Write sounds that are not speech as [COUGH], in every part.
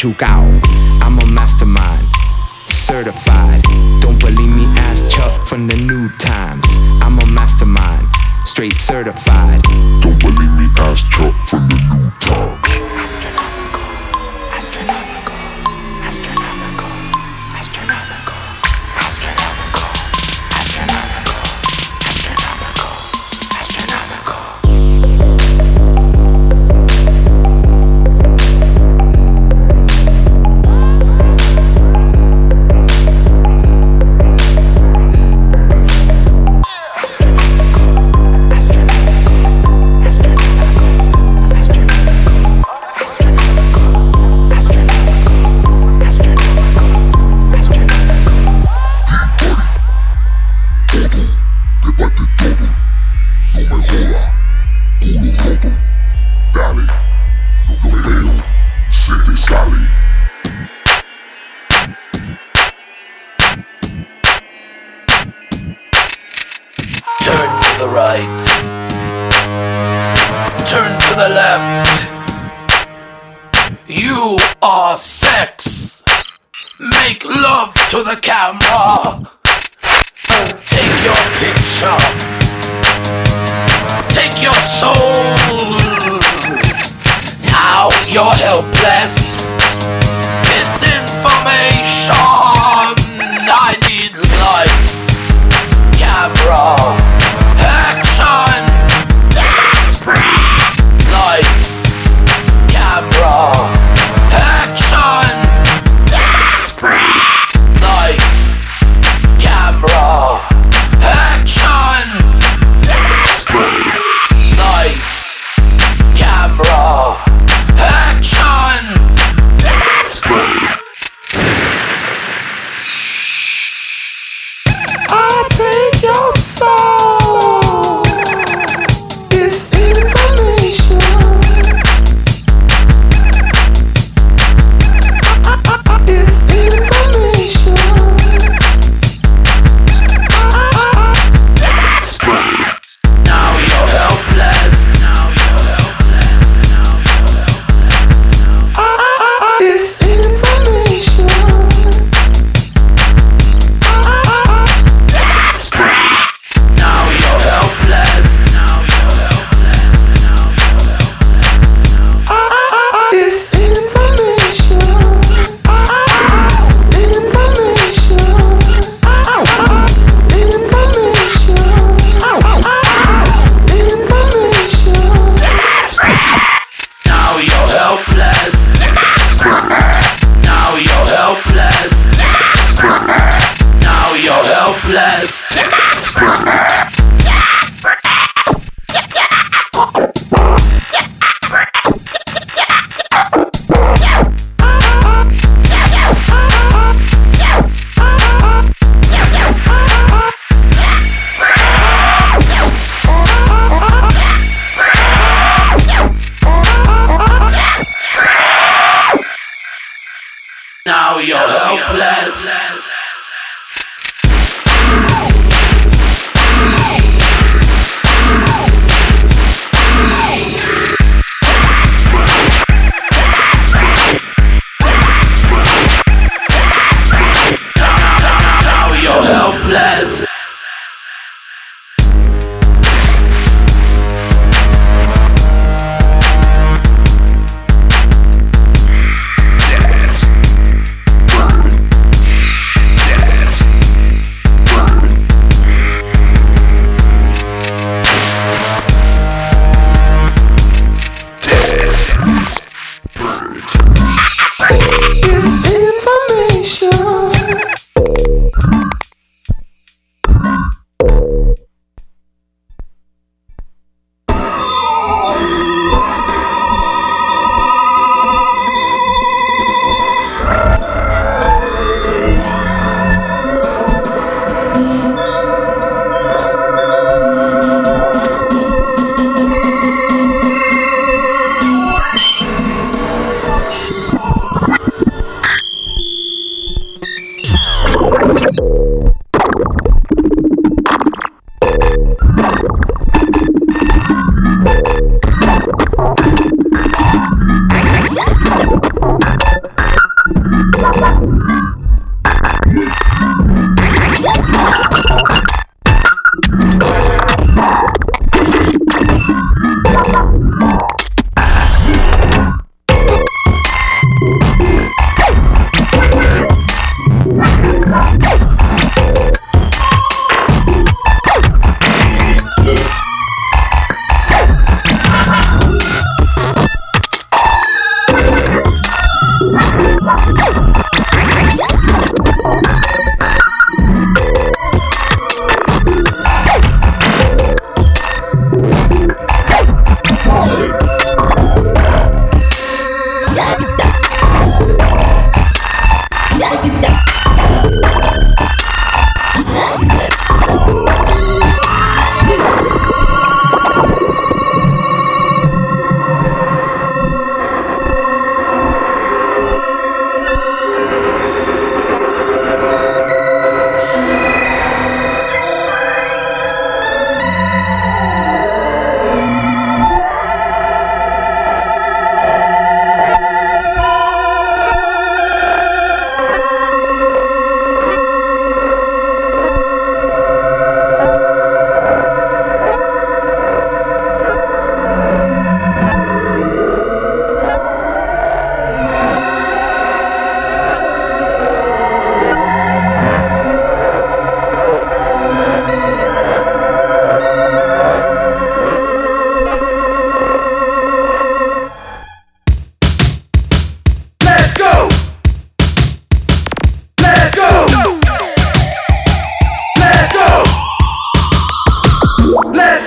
Pachuca.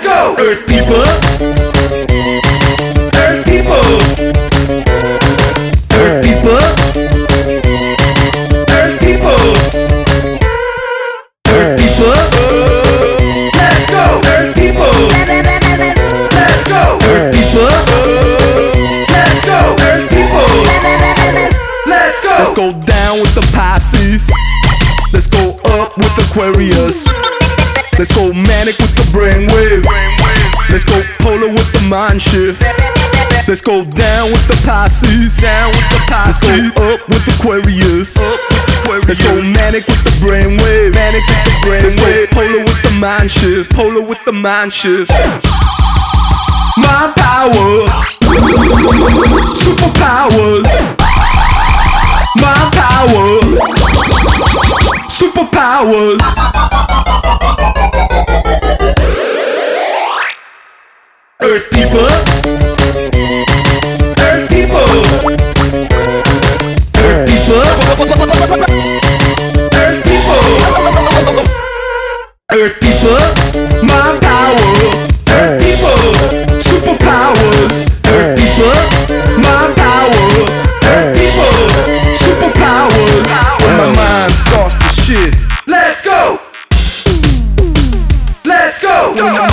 People. Earth people. Earth people. Earth people. Earth people. Let's go, Earth people. Let's go, Earth people. Let's go, Earth people. Let's go. Let's go down with the Pisces. Let's go up with Aquarius. Mind shift. Let's go down with the Pisces. Down with the Pisces. Let's go up with Aquarius. Up with Aquarius. Let's go manic with the brainwave. Manic with the brainwave. Let's go polar with the mind shift. Polar with the mind shift. Mind power. Superpowers. Mind power. Superpowers. Earth people. Earth people. Earth people. Earth people. Earth people. Mind power. Earth people. Superpowers. Earth people. Mind power. Earth people. Superpowers. When my mind starts to shift. Let's go. Let's go. When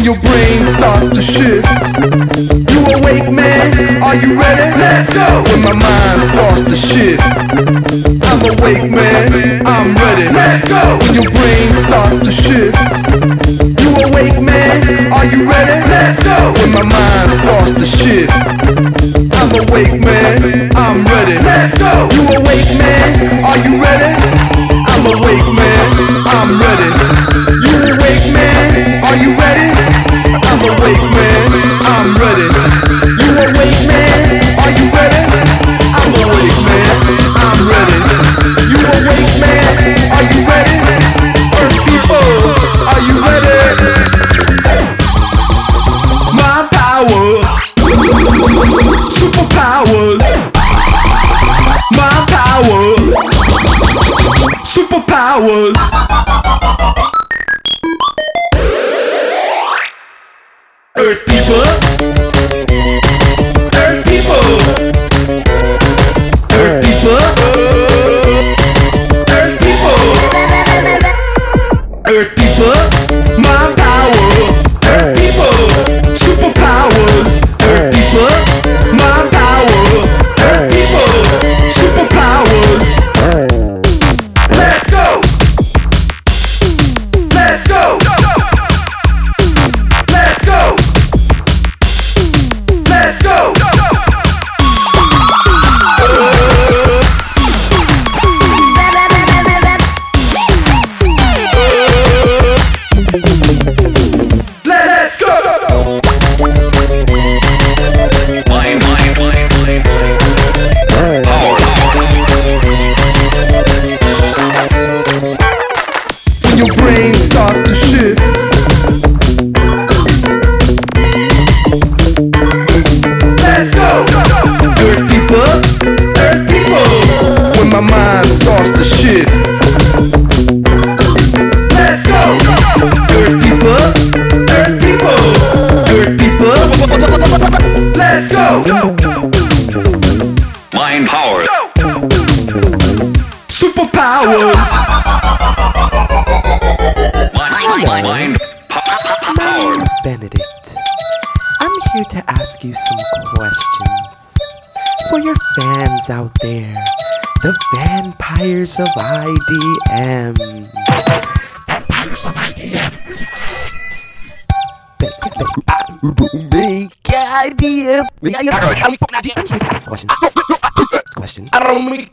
When your brain starts to shift, you awake, man. Are you ready? Let's go. When my mind starts to shift, I'm awake, man. I'm ready. Let's go. When your brain starts to shift, you awake, man. Are you ready? Let's go. When my mind starts to shift, I'm awake, man. I'm ready. Let's go. You awake, man. Are you ready? I'm awake, man. I'm ready. hours. Out there, the vampires of IDM. Vampires of IDM. Make IDM. I'm here to ask a question. question. I don't make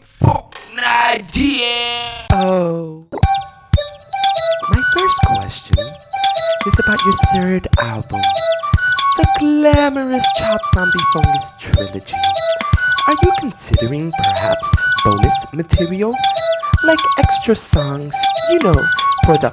material? Like extra songs, you know, for the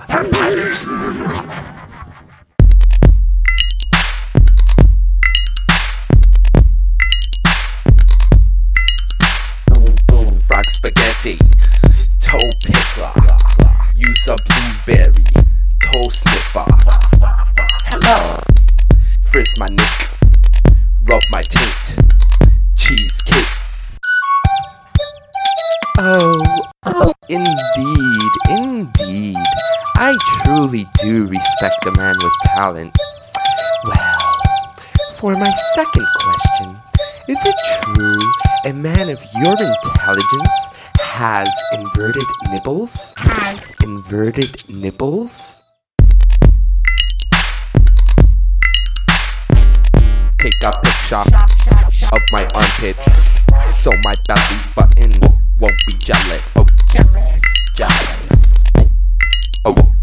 respect a man with talent. Well, for my second question, is it true a man of your intelligence has inverted nipples? Has inverted nipples? Take a picture of my armpit so my belly button won't be jealous. Oh, jealous. Oh, oh.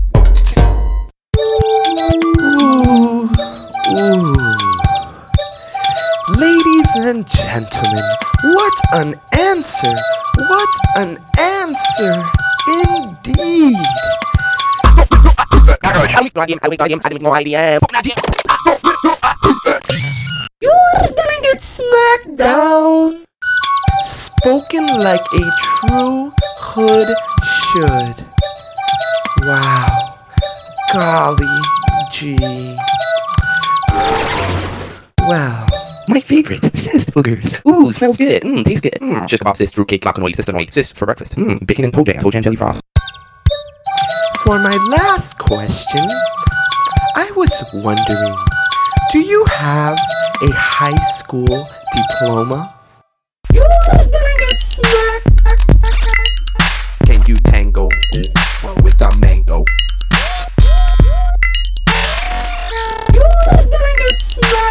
Ooh, ooh. Ladies and gentlemen, what an answer! What an answer! Indeed! You're gonna get smacked down! Spoken like a true hood should. Wow. Golly gee. Wow. My favorite, [LAUGHS] sis boogers. Ooh, smells good. Mmm, tastes good. Mmm, shish kebab, sis, fruitcake, glocanoid, sisanoid, sis and white, sis for breakfast. Mmm, bacon and toe jam, toe jam jelly frost. For my last question, I was wondering, do you have a high school diploma? You're gonna get smacked. Can you tango with a mango? Yeah.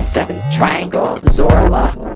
Gonna get smacked. Poison.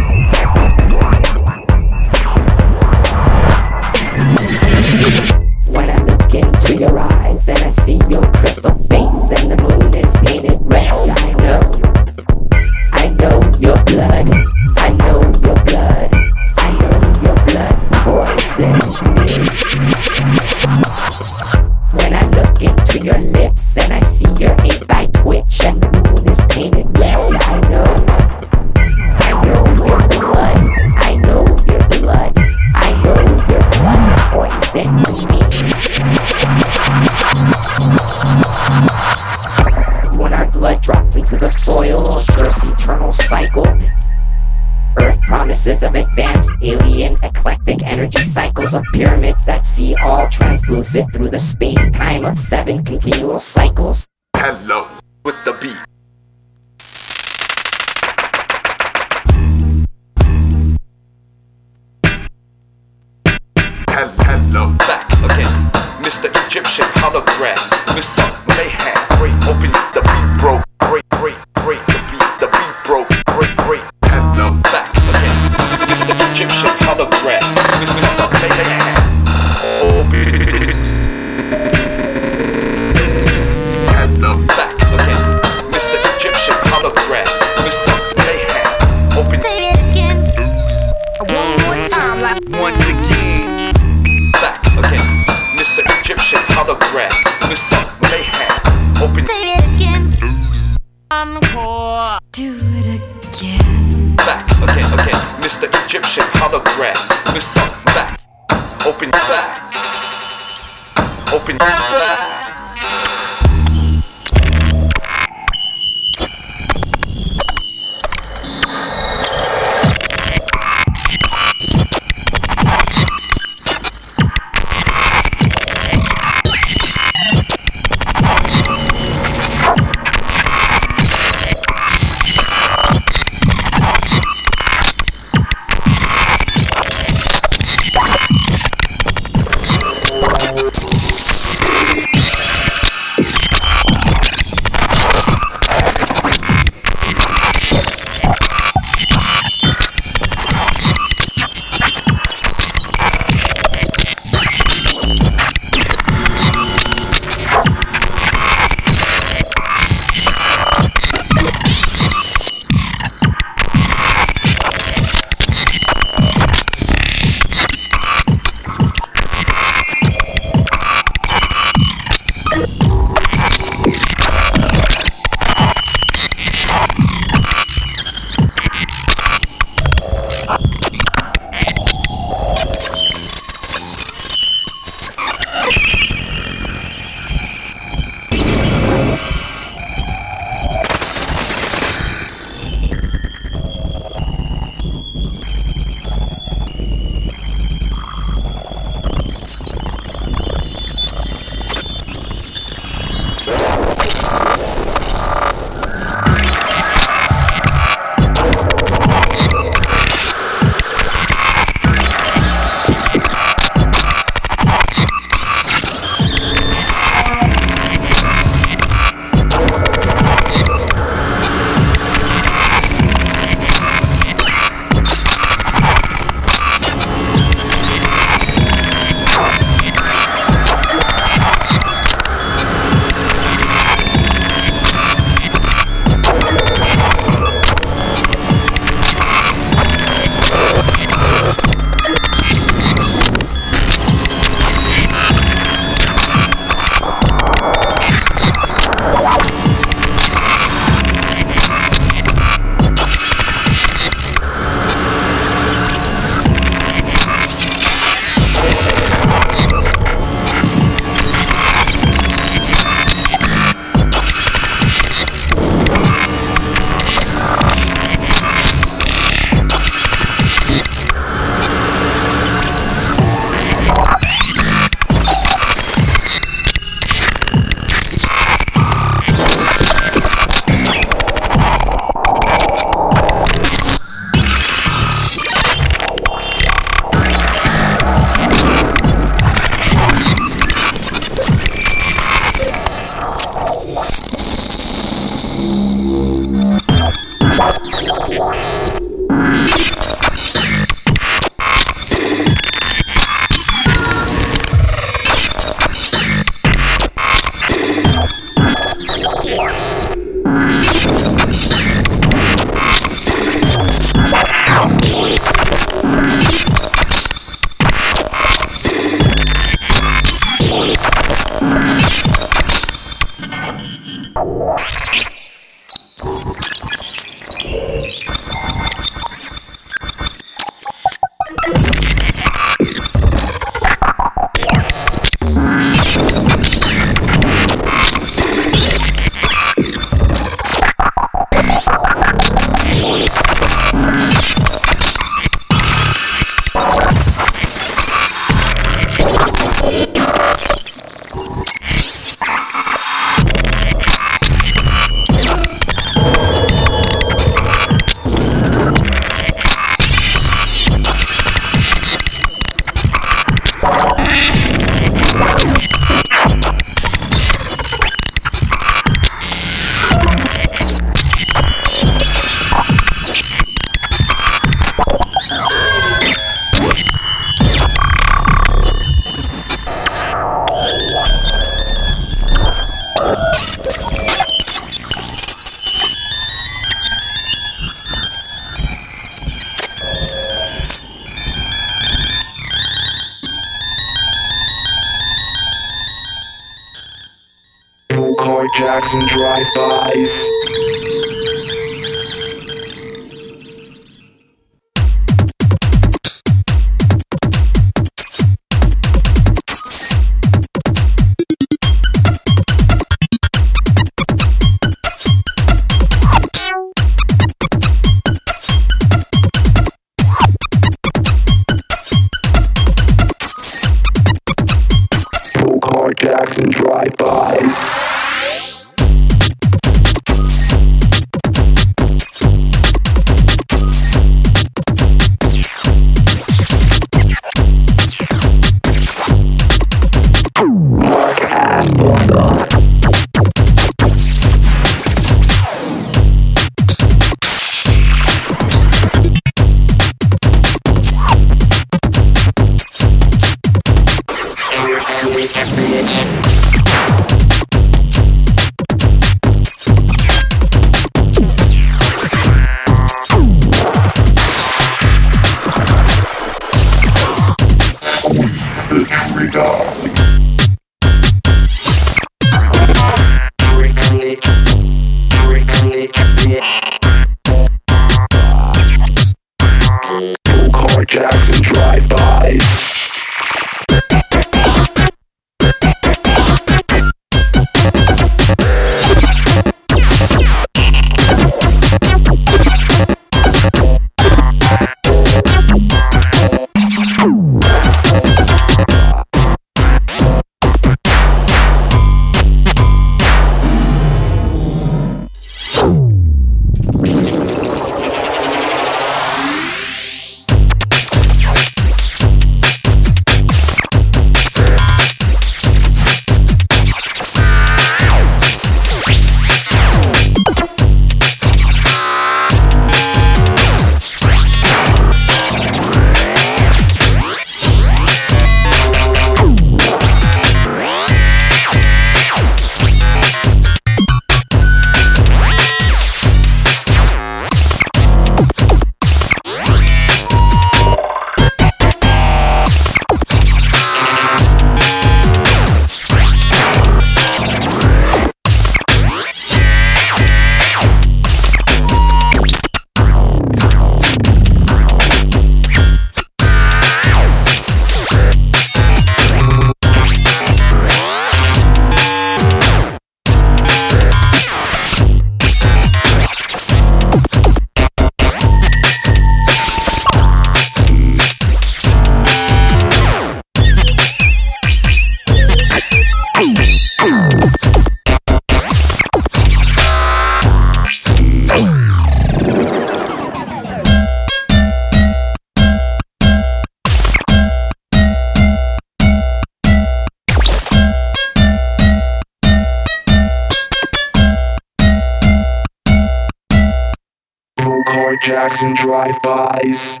And drive-bys.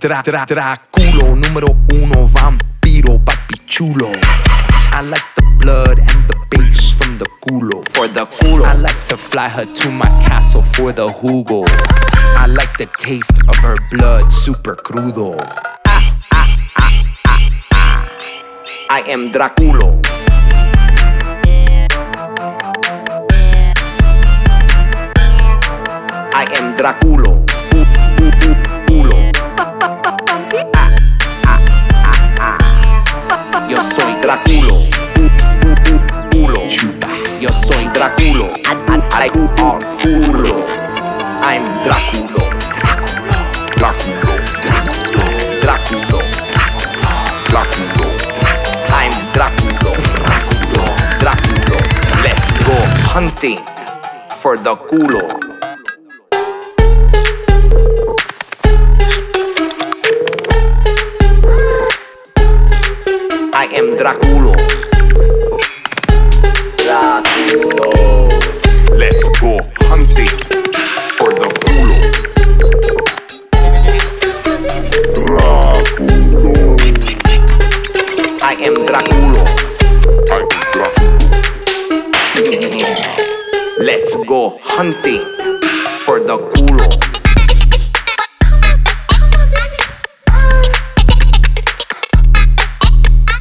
Dra, Draculo, número uno, vampiro, papi chulo. I like the blood and the bass from the culo. For the culo. I like to fly her to my castle for the jugo. I like the taste of her blood, super crudo. I am Draculo. I am Draculo. Draculo. Let's go hunting for the culo. I am Draculo. Let's go hunting for the culo.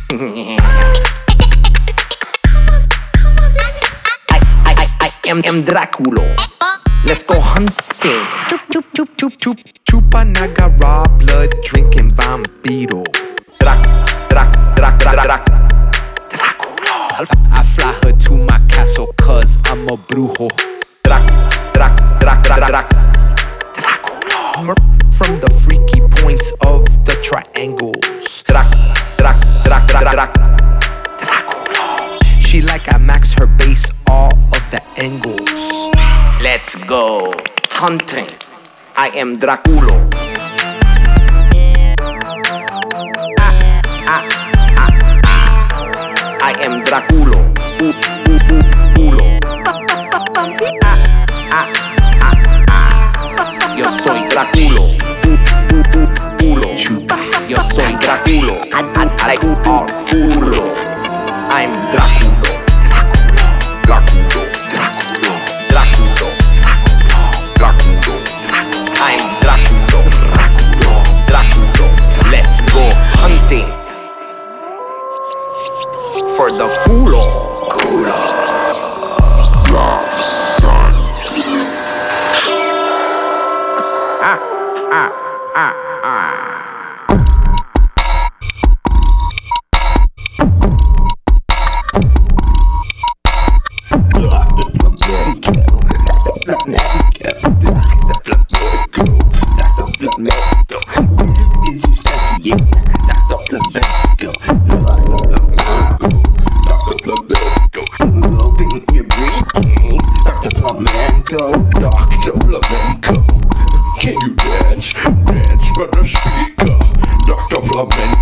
[LAUGHS] I, I, I, I am, am Draculo. hunting. I am Draculo. I, am Draculo. U. Yo soy Draculo. Yo soy Draculo. I'm for the culo. Dr. Flamenco, can you dance? Dance for the speaker, Dr. Flamenco.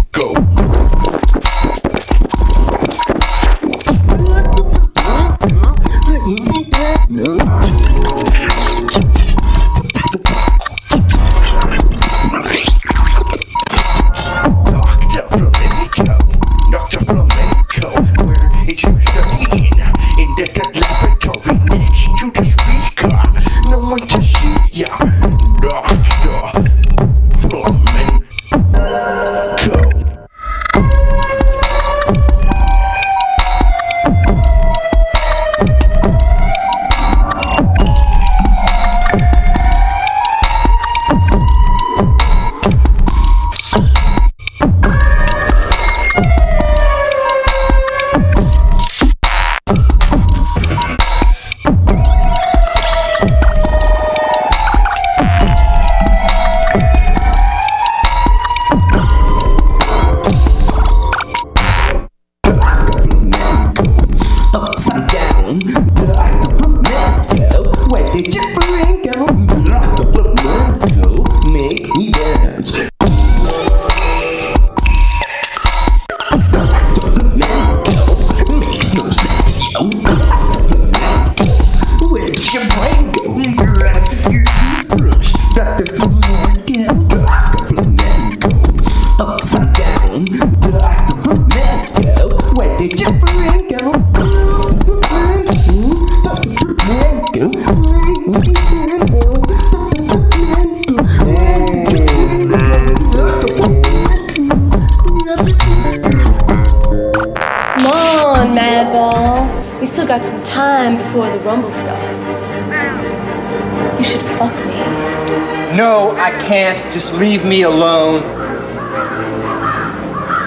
Can't. Just leave me alone.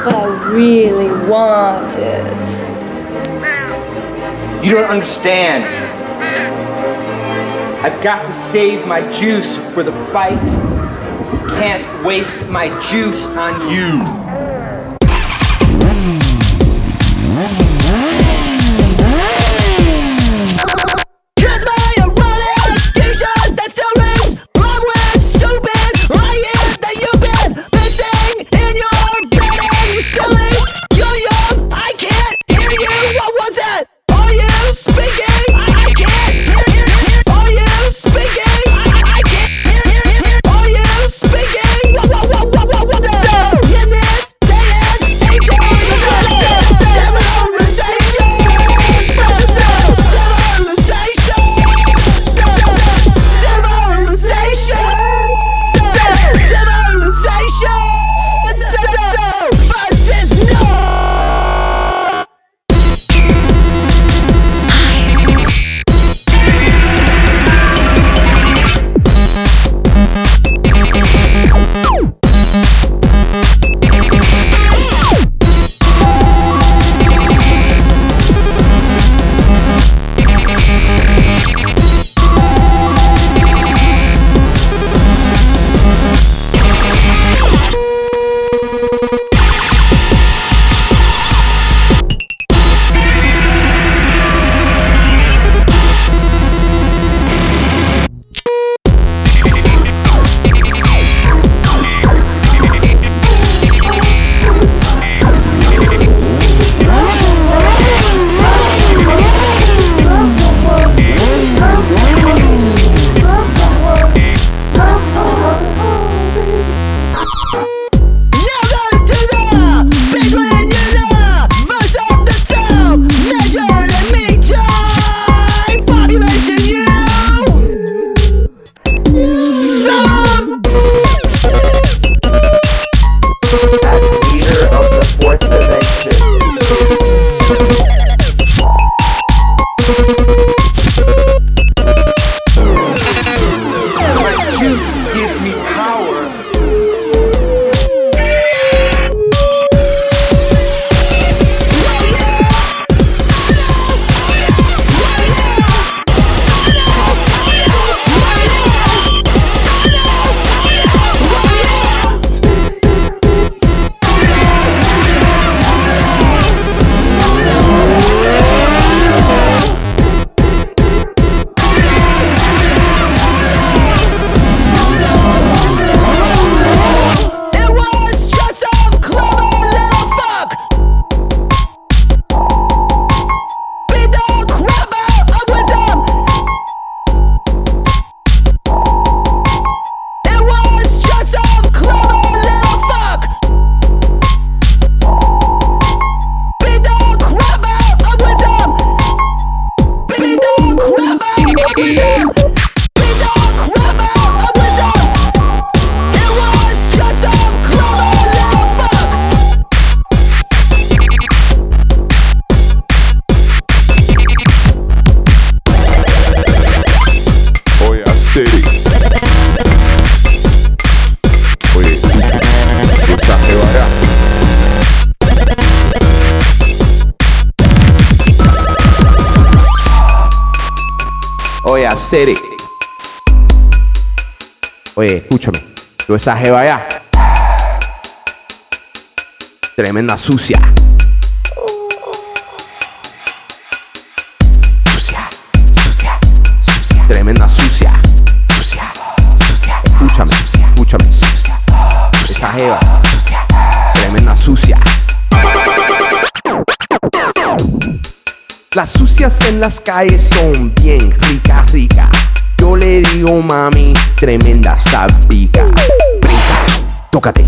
But I really want it. You don't understand. I've got to save my juice for the fight. Can't waste my juice on you. Esa jeva allá. Tremenda sucia. Sucia, sucia, sucia. Tremenda sucia. Sucia, sucia. Escúchame, escúchame. Sucia, esa jeva. Sucia, tremenda sucia. Las sucias en las calles son bien rica, rica. Yo le digo mami, tremenda sabica tócate,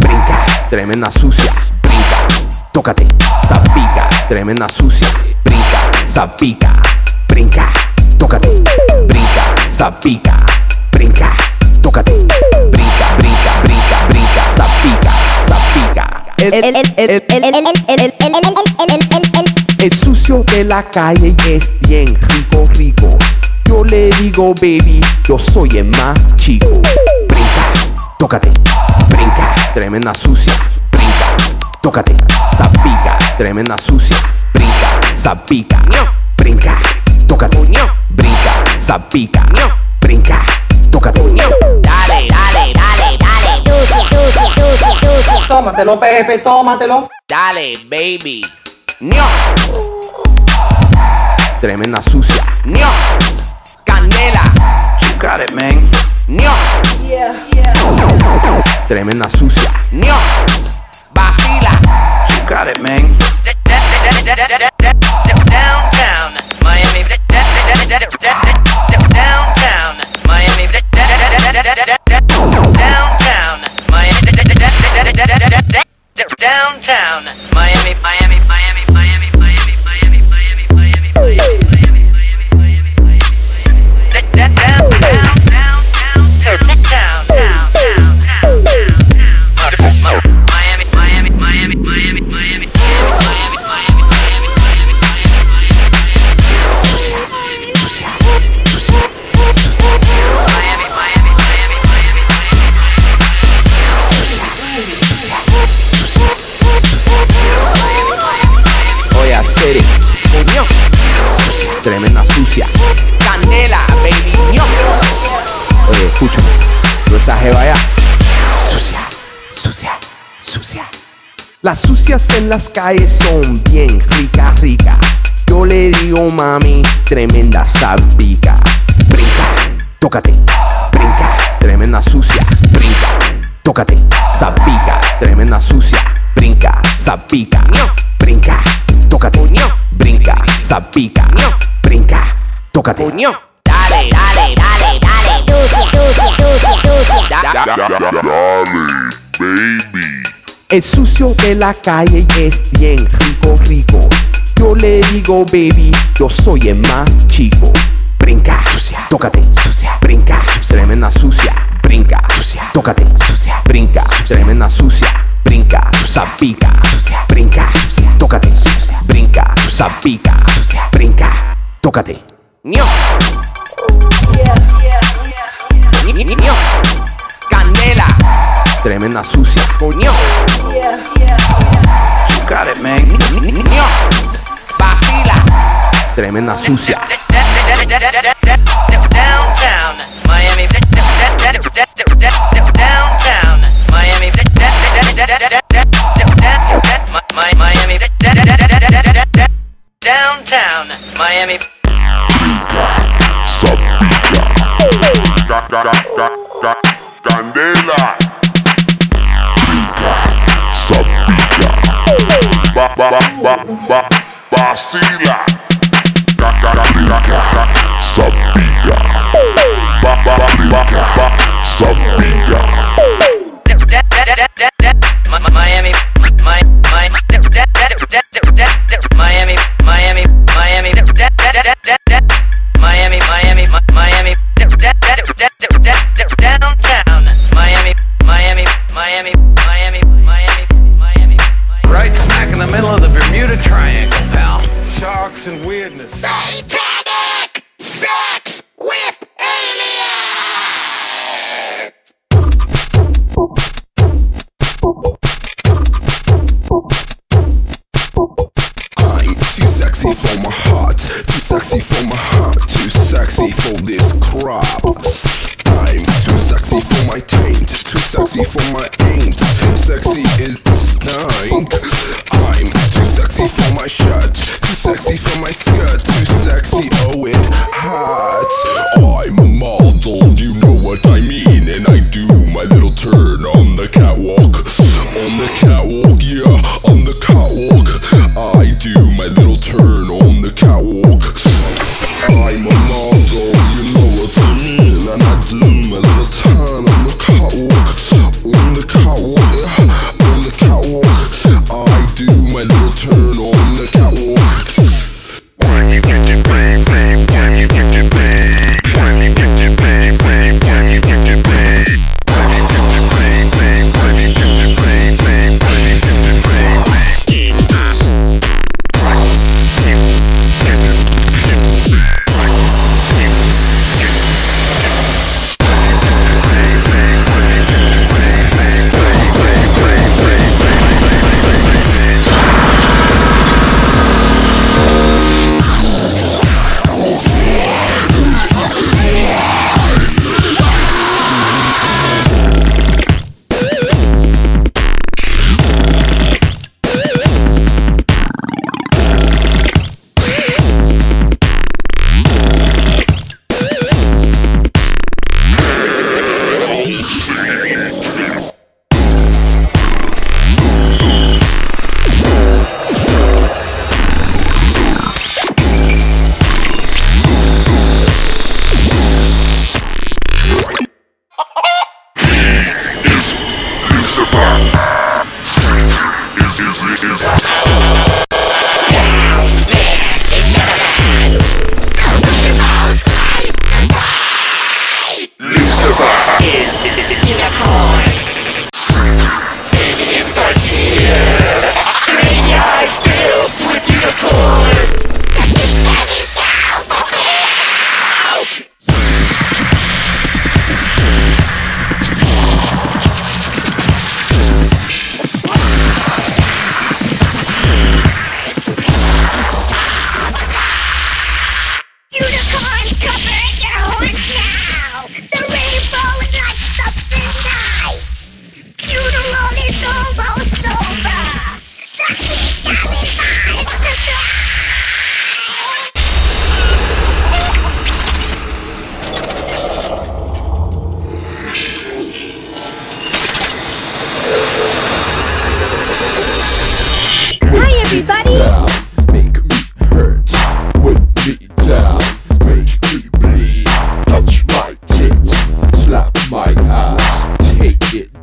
brinca, tremenda sucia, brinca, tócate, zapica, tremenda sucia, brinca, zapica, brinca, tócate, brinca, zapica, brinca, tócate, brinca, brinca, brinca, brinca, zapica, zapica. El sucio de la calle y es bien rico, rico. Yo le digo, baby, yo soy el más chico. Brinca, tócate brinca, tremenda sucia. Brinca, tócate, sapica, tremenda sucia. Brinca, sapica, brinca, tócate, brinca, sapica, brinca, tócate. Dale, dale, dale, dale. Sucia, sucia, sucia, sucia. Tómatelo, Pepe, tómatelo. Dale, baby. Tremenda sucia. Candela. You got it, man. Yeah, yeah. Tremenda sucia. Vacila. You got it, man. En las calles son bien rica, rica. Yo le digo mami, tremenda sabica. Brinca, tócate, brinca, tremenda sucia. Brinca, tócate, sabica, tremenda sucia. Brinca, sabica, brinca, tócate, brinca, sabica, brinca, tócate. Dale, dale, dale, dale. Sucia, sucia, sucia, sucia. Dale, baby. El sucio de la calle es bien rico, rico. Yo le digo, baby, yo soy el más chico. Brinca, sucia, tócate, sucia, brinca, tremenda sucia, brinca, sucia, tócate, sucia, brinca, tremenda sucia, brinca, sapica, sucia, brinca, sucia, tócate, sucia, brinca, sapica, sucia, brinca, tócate. Candela. Tremenda sucia. Coño. You got it, man. Vacila. Tremenda sucia. Downtown, Miami. Downtown, Miami. Miami. Downtown, Miami. Ca- Candela. ba ba ba ba vacila. Sabica. Ba ba ba ba Miami, Miami. for my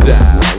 down.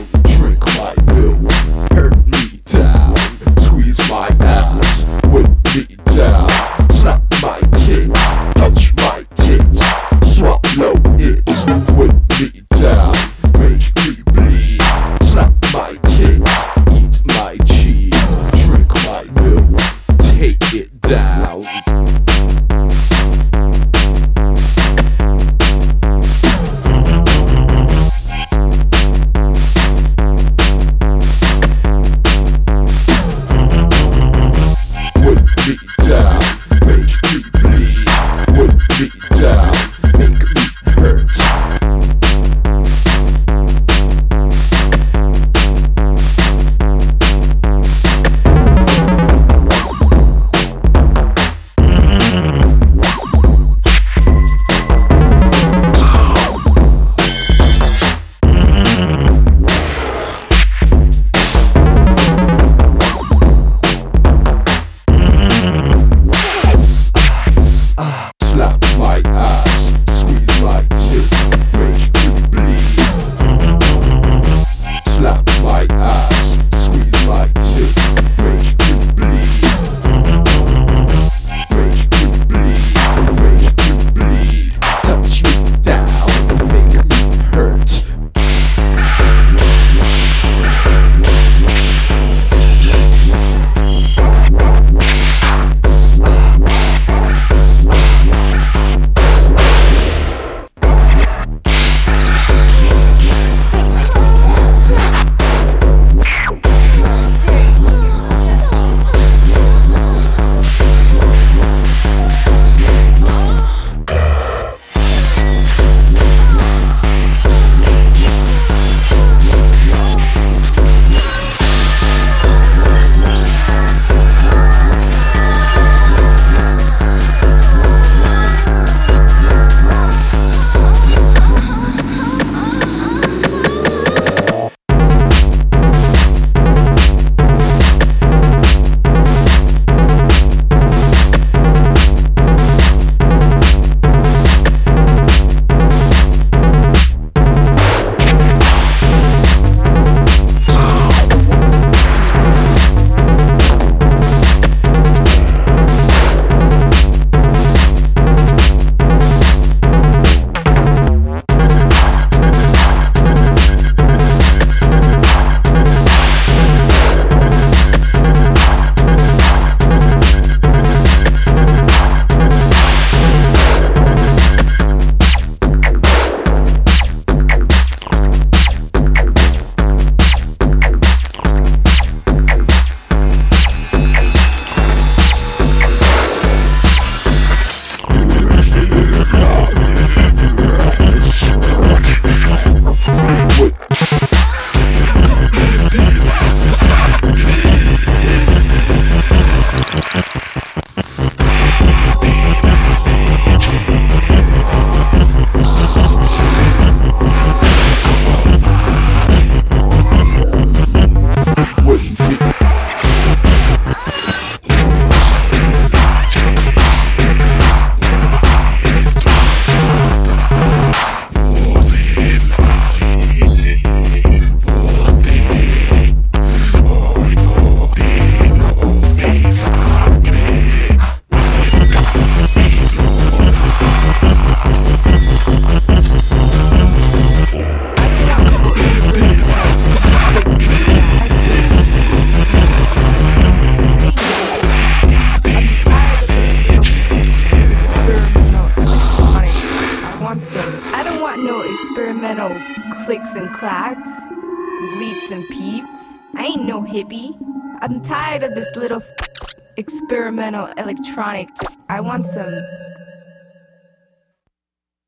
Electronic. I want some.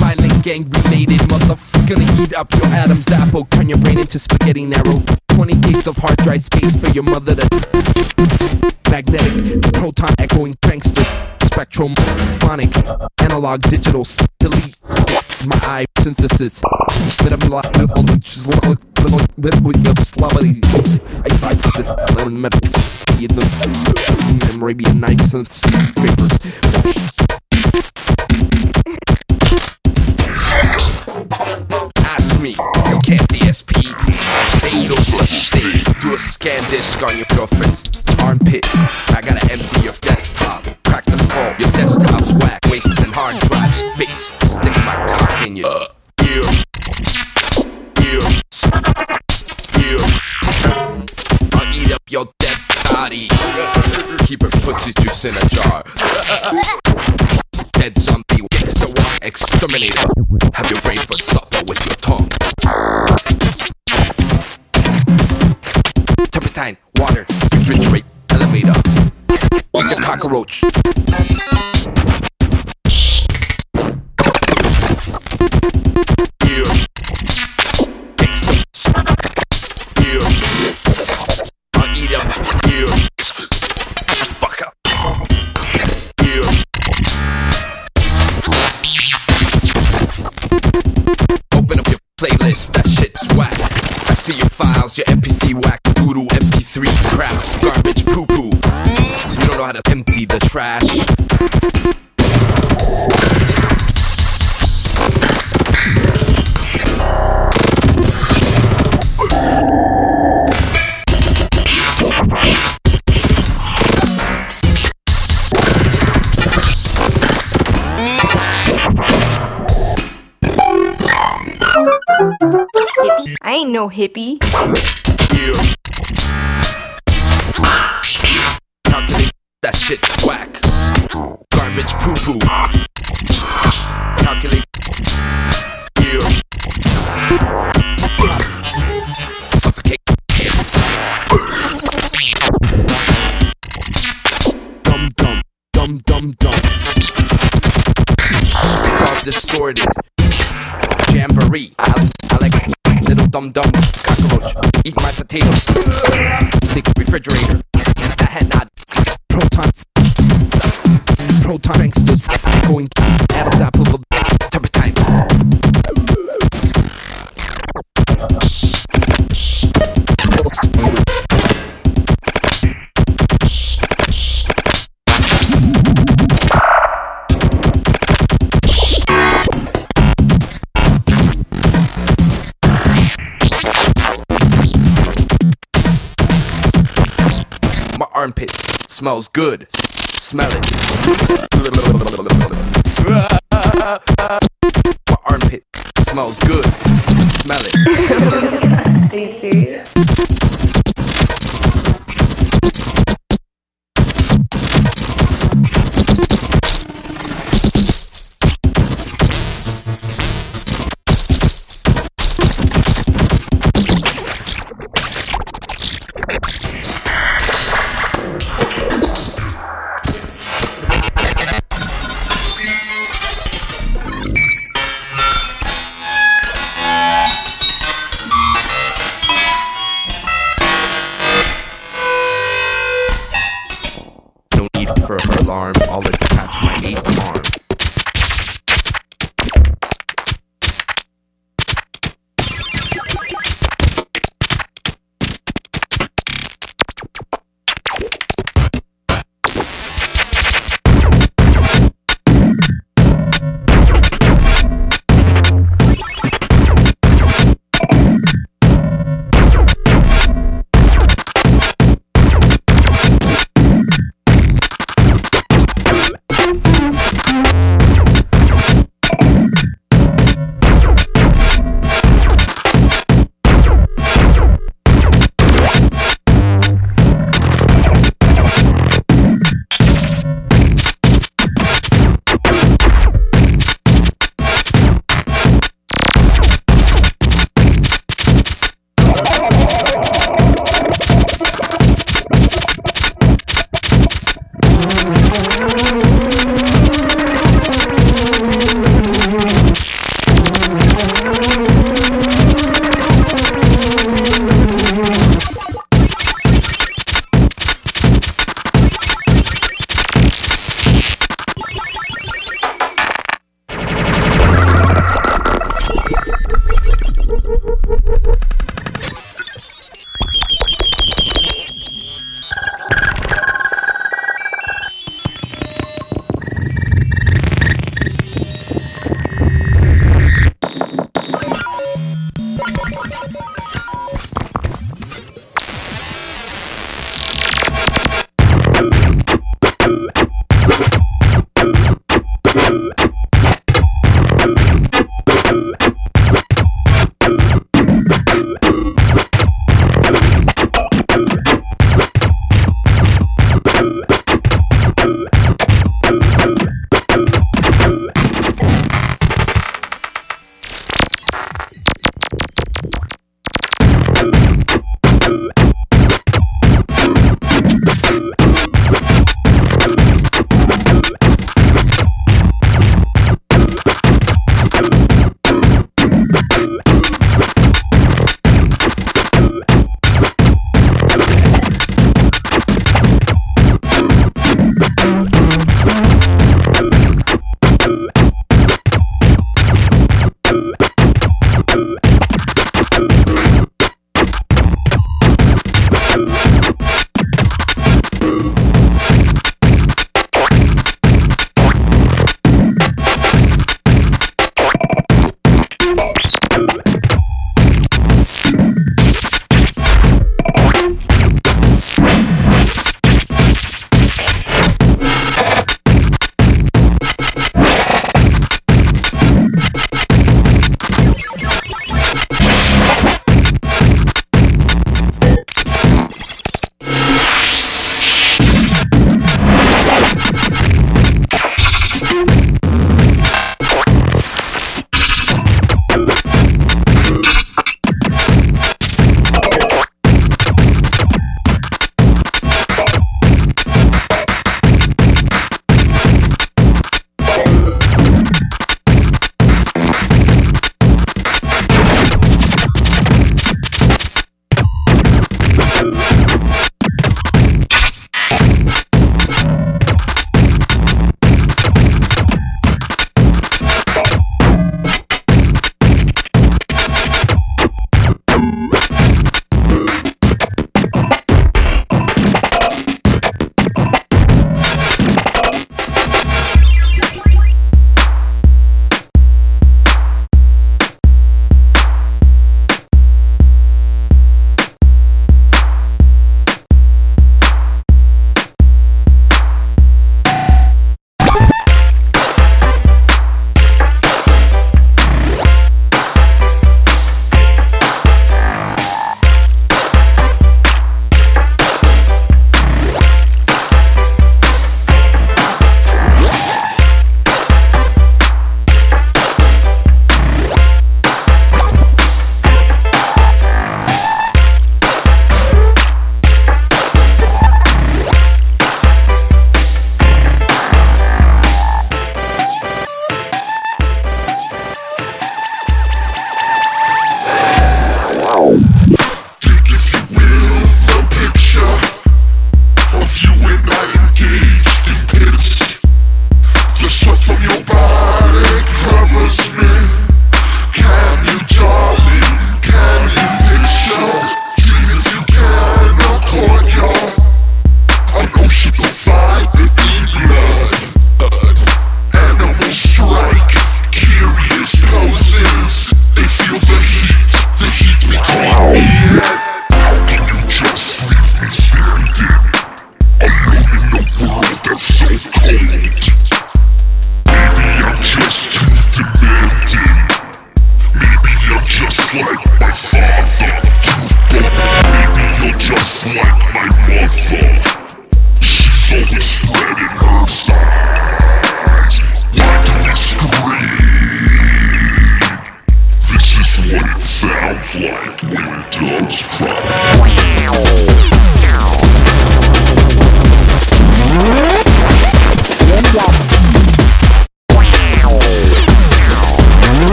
Violent gang related motherfucker Gonna eat up your Adam's apple. Turn your brain into spaghetti narrow. 20 gigs of hard drive space for your mother to Magnetic, proton echoing pranksters Spectrum, phonic, analog, digital Delete. My eye synthesis. Bit of lot of all the just little bit of slobbery I fight this lemon metal in the Arabian Nights and papers Ask me, you can't DSP. Ain't no such thing. Do a scan disc on your girlfriend's armpit. I gotta empty your desktop. The skull, your pussy juice in a jar. Dead zombie, gangsta one exterminator. Have your brain for supper with your tongue. Turpentine, water, refrigerate, elevator. Equal cockroach. Playlist, that shit's whack. I see your files, your MP3 whack, voodoo MP3 crap, garbage poo poo. You don't know how to empty the trash. I ain't no hippie. That shit's whack. Garbage poo poo. Dum dum cockroach. Eat my potato. Think refrigerator. That had not. Protons. Proton gangsters. Going. Adam's apple armpit smells good. Smell it. My [LAUGHS] armpit smells good. Smell it. [LAUGHS]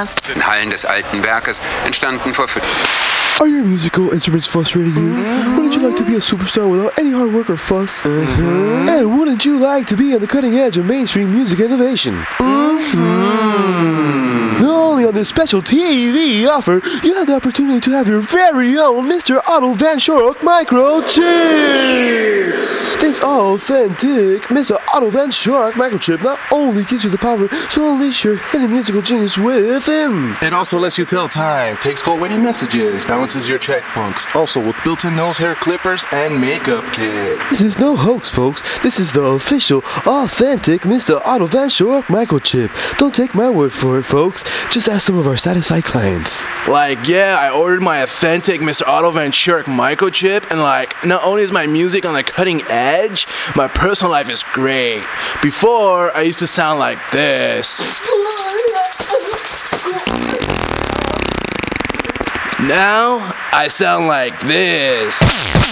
just. In Hallen des alten Werkes entstanden vor fünf. Are your musical instruments frustrating you? Wouldn't you like to be a superstar without any hard work or fuss? Mm-hmm. And wouldn't you like to be on the cutting edge of mainstream music innovation? Mm-hmm. Only on this special TV offer, you have the opportunity to have your very own Mr. Otto Von Schirach microchip. This authentic Mr. Otto Von Schirach microchip not only gives you the power to unleash your hidden musical genius within. It also lets you tell time, takes cold waiting messages, balances your checkbooks. Also with built-in nose hair clippers and makeup kit. This is no hoax, folks. This is the official, authentic Mr. Otto Von Schirach microchip. Don't take my word for it, folks. Just ask some of our satisfied clients. Like, yeah, I ordered my authentic Mr. Otto Von Schirach microchip, and like, not only is my music on the cutting edge, my personal life is great. Before, I used to sound like this. Now, I sound like this.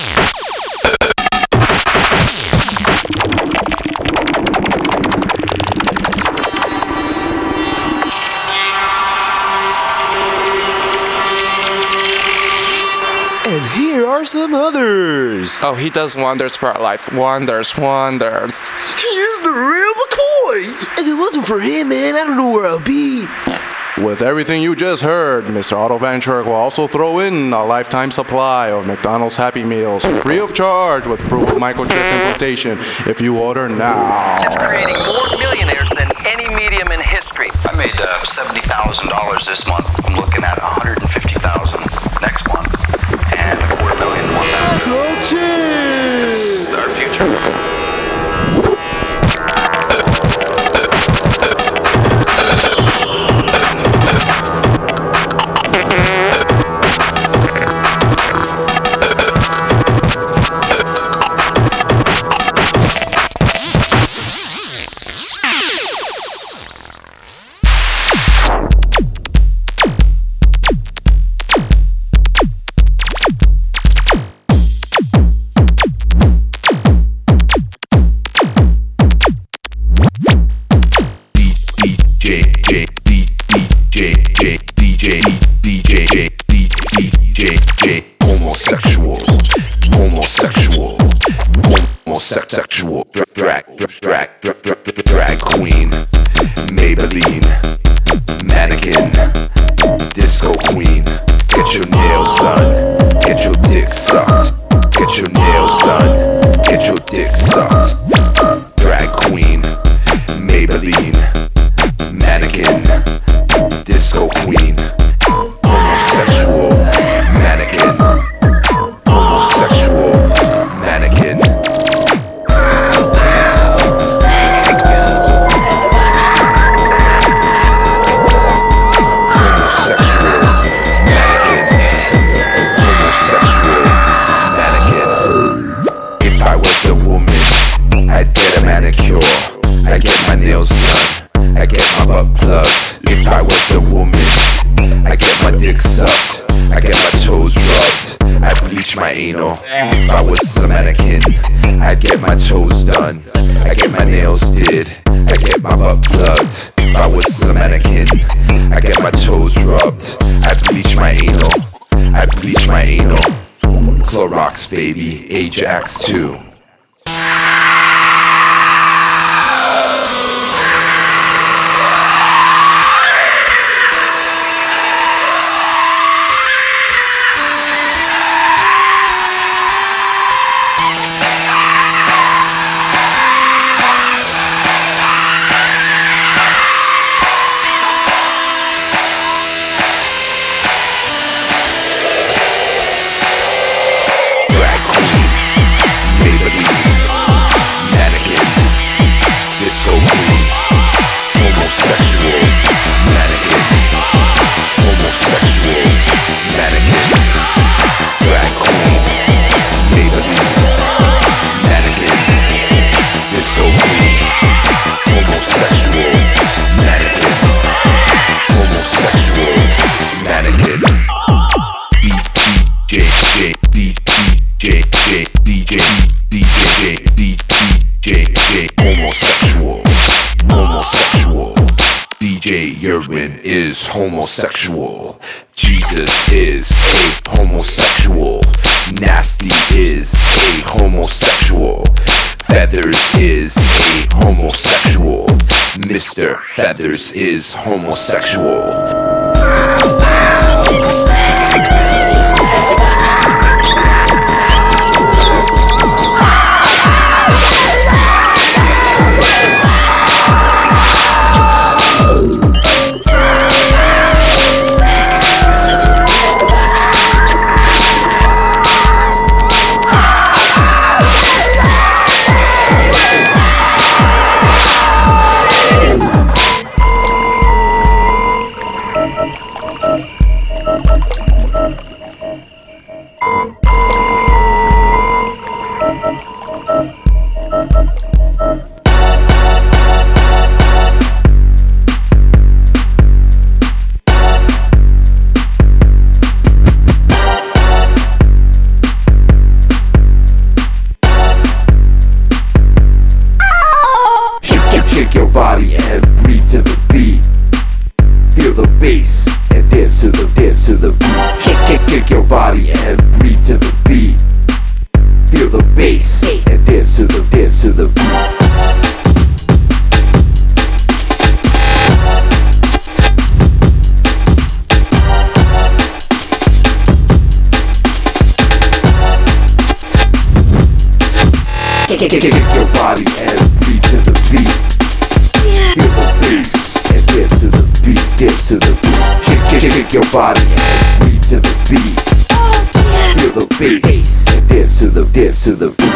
Are some others. Oh, he does wonders for our life. Wonders, wonders. Here's the real McCoy. If it wasn't for him, man, I don't know where I'll be. With everything you just heard, Mr. Otto Von Schirach will also throw in a lifetime supply of McDonald's Happy Meals, free of charge with proof of microchip implantation if you order now. It's creating more millionaires than any medium in history. I made uh, $70,000 this month. I'm looking at 150000 after. It's our future. homosexual. Jesus is a homosexual. Nasty is a homosexual. Feathers is a homosexual. Mr. Feathers is homosexual. dance to the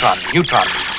Neutron, neutron.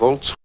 Volts.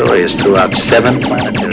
Is throughout seven planetary